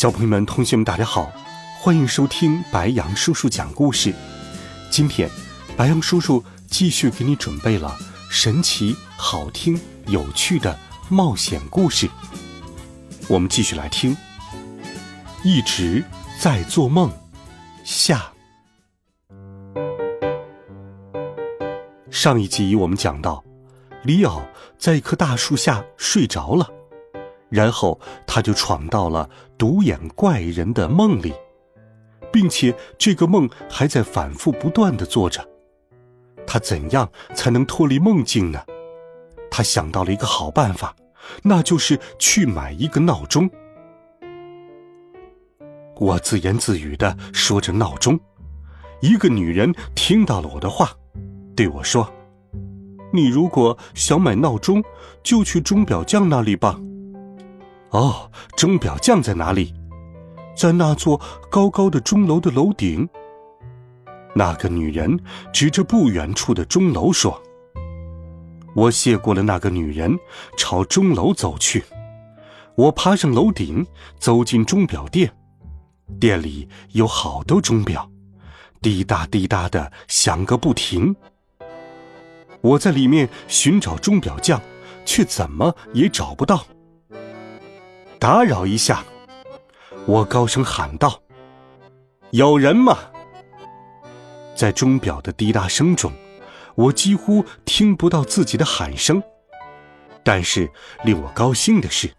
小朋友们、同学们，大家好，欢迎收听白羊叔叔讲故事。今天，白羊叔叔继续给你准备了神奇、好听、有趣的冒险故事。我们继续来听。一直在做梦，下。上一集我们讲到，里奥在一棵大树下睡着了。然后他就闯到了独眼怪人的梦里，并且这个梦还在反复不断的做着。他怎样才能脱离梦境呢？他想到了一个好办法，那就是去买一个闹钟。我自言自语的说着闹钟，一个女人听到了我的话，对我说：“你如果想买闹钟，就去钟表匠那里吧。”哦，钟表匠在哪里？在那座高高的钟楼的楼顶。那个女人指着不远处的钟楼说：“我谢过了那个女人，朝钟楼走去。我爬上楼顶，走进钟表店。店里有好多钟表，滴答滴答的响个不停。我在里面寻找钟表匠，却怎么也找不到。”打扰一下，我高声喊道：“有人吗？”在钟表的滴答声中，我几乎听不到自己的喊声。但是令我高兴的是，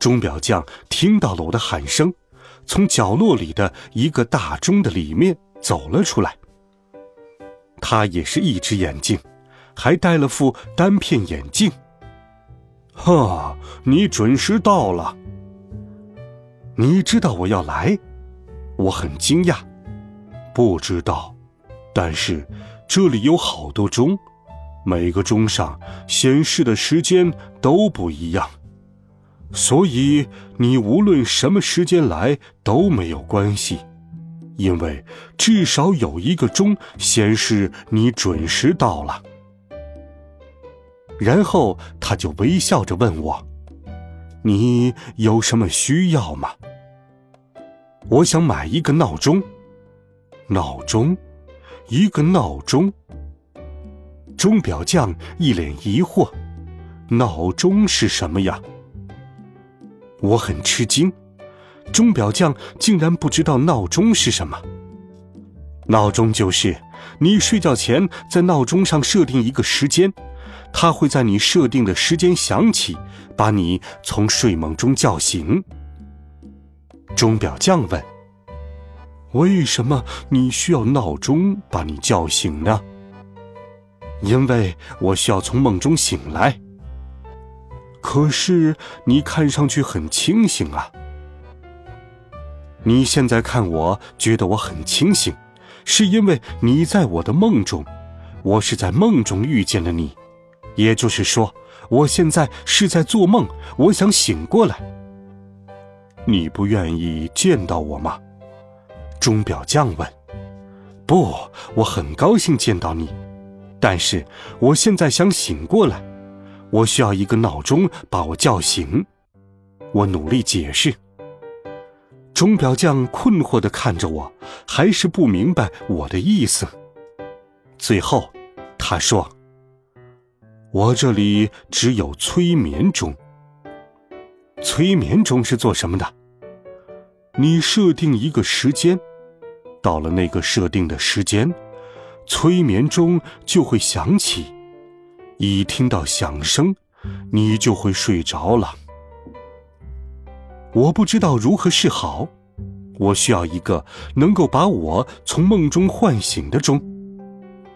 钟表匠听到了我的喊声，从角落里的一个大钟的里面走了出来。他也是一只眼镜，还戴了副单片眼镜。哈，你准时到了。你知道我要来，我很惊讶。不知道，但是这里有好多钟，每个钟上显示的时间都不一样，所以你无论什么时间来都没有关系，因为至少有一个钟显示你准时到了。然后他就微笑着问我：“你有什么需要吗？”我想买一个闹钟，闹钟，一个闹钟。钟表匠一脸疑惑：“闹钟是什么呀？”我很吃惊，钟表匠竟然不知道闹钟是什么。闹钟就是你睡觉前在闹钟上设定一个时间，它会在你设定的时间响起，把你从睡梦中叫醒。钟表匠问：“为什么你需要闹钟把你叫醒呢？”“因为我需要从梦中醒来。”“可是你看上去很清醒啊！”“你现在看我觉得我很清醒，是因为你在我的梦中，我是在梦中遇见了你，也就是说，我现在是在做梦。我想醒过来。”你不愿意见到我吗？钟表匠问。不，我很高兴见到你，但是我现在想醒过来，我需要一个闹钟把我叫醒。我努力解释。钟表匠困惑的看着我，还是不明白我的意思。最后，他说：“我这里只有催眠钟。催眠钟是做什么的？”你设定一个时间，到了那个设定的时间，催眠钟就会响起。一听到响声，你就会睡着了。我不知道如何是好，我需要一个能够把我从梦中唤醒的钟。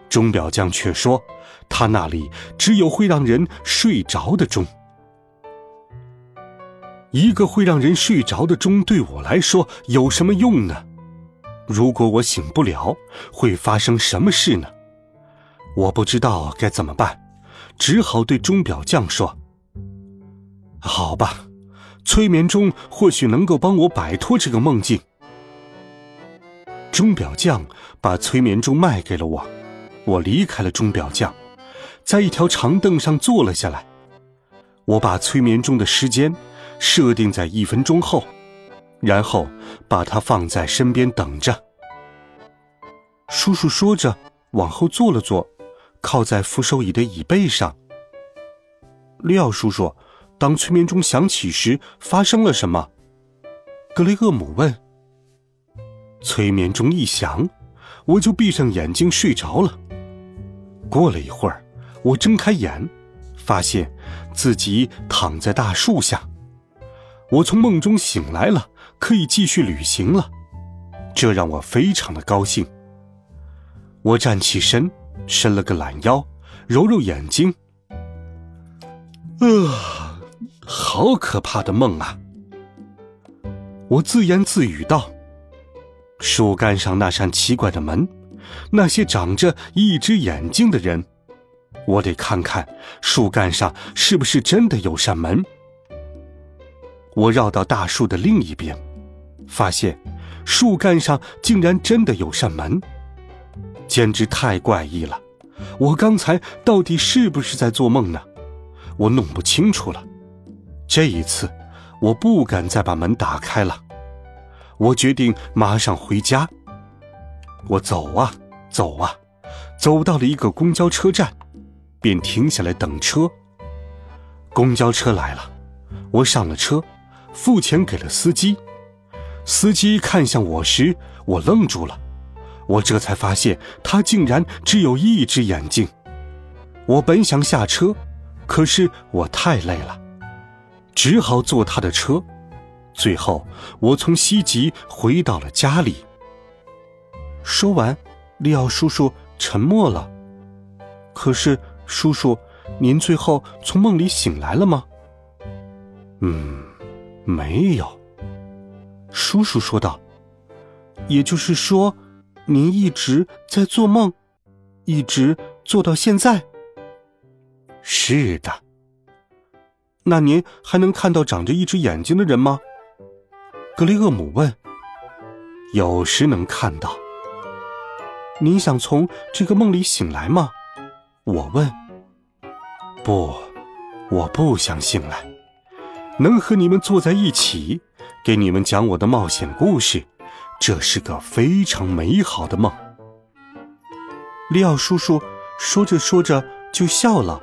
钟表匠却说，他那里只有会让人睡着的钟。一个会让人睡着的钟对我来说有什么用呢？如果我醒不了，会发生什么事呢？我不知道该怎么办，只好对钟表匠说：“好吧，催眠钟或许能够帮我摆脱这个梦境。”钟表匠把催眠钟卖给了我，我离开了钟表匠，在一条长凳上坐了下来。我把催眠钟的时间设定在一分钟后，然后把它放在身边等着。叔叔说着，往后坐了坐，靠在扶手椅的椅背上。廖叔叔，当催眠钟响起时，发生了什么？格雷厄姆问。催眠钟一响，我就闭上眼睛睡着了。过了一会儿，我睁开眼，发现自己躺在大树下。我从梦中醒来了，可以继续旅行了，这让我非常的高兴。我站起身，伸了个懒腰，揉揉眼睛。啊，好可怕的梦啊！我自言自语道。树干上那扇奇怪的门，那些长着一只眼睛的人，我得看看树干上是不是真的有扇门。我绕到大树的另一边，发现树干上竟然真的有扇门，简直太怪异了！我刚才到底是不是在做梦呢？我弄不清楚了。这一次，我不敢再把门打开了。我决定马上回家。我走啊走啊，走到了一个公交车站，便停下来等车。公交车来了，我上了车，付钱给了司机。司机看向我时，我愣住了。我这才发现他竟然只有一只眼睛。我本想下车，可是我太累了，只好坐他的车。最后，我从西吉回到了家里。说完，利奥叔叔沉默了。可是，叔叔，您最后从梦里醒来了吗？嗯，没有。叔叔说道。也就是说，您一直在做梦，一直做到现在。是的。那您还能看到长着一只眼睛的人吗？格雷厄姆问：“有时能看到。您想从这个梦里醒来吗？”我问。“不，我不想醒来。能和你们坐在一起，给你们讲我的冒险故事，这是个非常美好的梦。”利奥叔叔说着说着就笑了，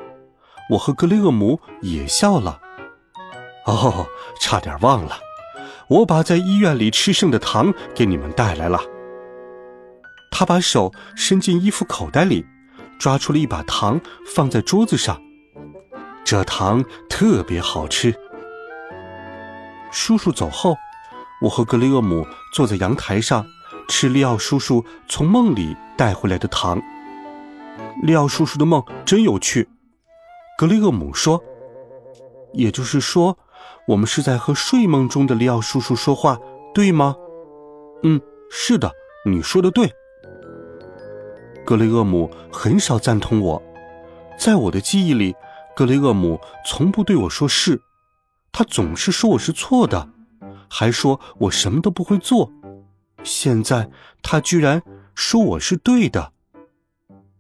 我和格雷厄姆也笑了。哦，差点忘了。我把在医院里吃剩的糖给你们带来了。他把手伸进衣服口袋里，抓出了一把糖，放在桌子上。这糖特别好吃。叔叔走后，我和格雷厄姆坐在阳台上，吃利奥叔叔从梦里带回来的糖。利奥叔叔的梦真有趣，格雷厄姆说。也就是说。我们是在和睡梦中的利奥叔叔说话，对吗？嗯，是的，你说的对。格雷厄姆很少赞同我，在我的记忆里，格雷厄姆从不对我说是，他总是说我是错的，还说我什么都不会做。现在他居然说我是对的，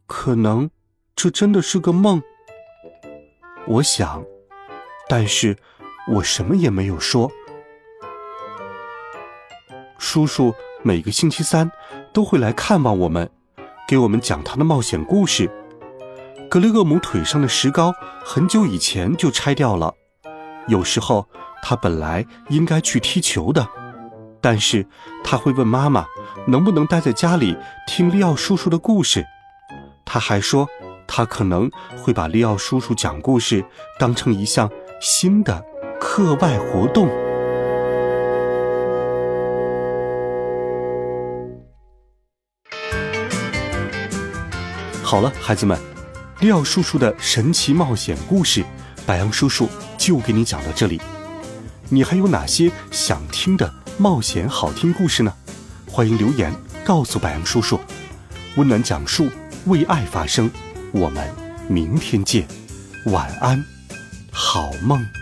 可能这真的是个梦。我想，但是。我什么也没有说。叔叔每个星期三都会来看望我们，给我们讲他的冒险故事。格雷厄姆腿上的石膏很久以前就拆掉了。有时候他本来应该去踢球的，但是他会问妈妈能不能待在家里听利奥叔叔的故事。他还说他可能会把利奥叔叔讲故事当成一项新的。课外活动。好了，孩子们，利奥叔叔的神奇冒险故事，白羊叔叔就给你讲到这里。你还有哪些想听的冒险好听故事呢？欢迎留言告诉白杨叔叔。温暖讲述，为爱发声。我们明天见，晚安，好梦。